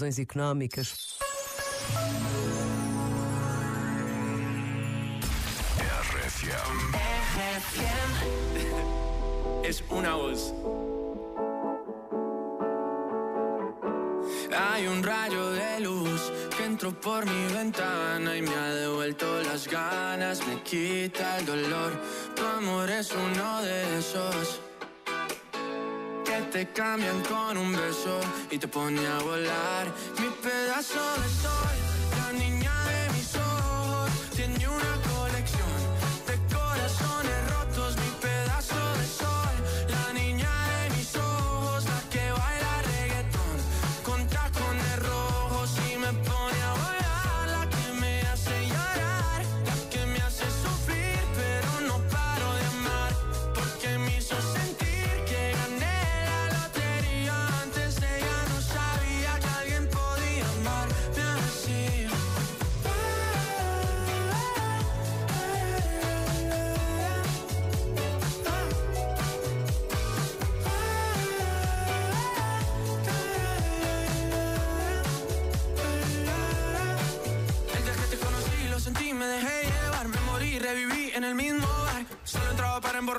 económicas. Es una voz. Hay un rayo de luz que entró por mi ventana y me ha devuelto las ganas, me quita el dolor. Tu amor es uno de esos que te cambian con un beso y te pone a volar. Mi pedazo de sol, la niña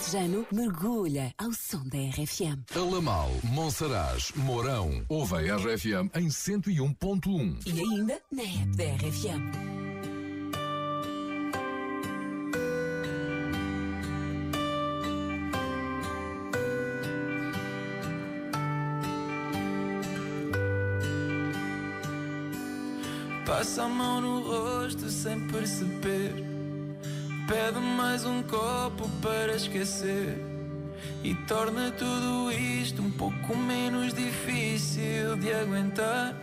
Alentejano, mergulha ao som da RFM. Alamal, Monsaraz, Mourão. Ouve a RFM em 101.1. E ainda na app da RFM. Passa a mão no rosto sem perceber. Pede mais um copo para esquecer. E torna tudo isto um pouco menos difícil de aguentar.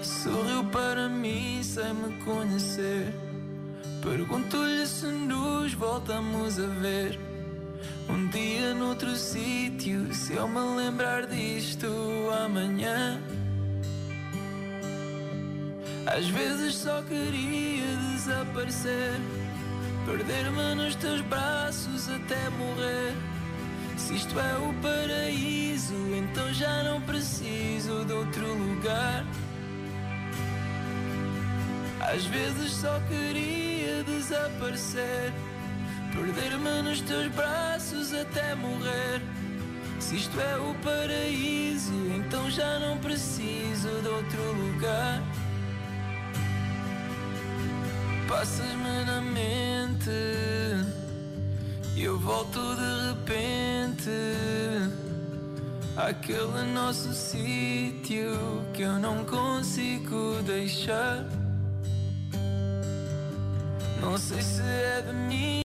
Sorriu para mim sem me conhecer. Pergunto-lhe se nos voltamos a ver. Um dia noutro sítio, se eu me lembrar disto amanhã. Às vezes só queria desaparecer, perder-me nos teus braços até morrer. Se isto é o paraíso, então já não preciso de outro lugar. Às vezes só queria desaparecer, perder-me nos teus braços até morrer. Se isto é o paraíso, então já não preciso de outro lugar. Passas-me na mente e eu volto de repente àquele nosso sítio que eu não consigo deixar. Não sei se é de mim.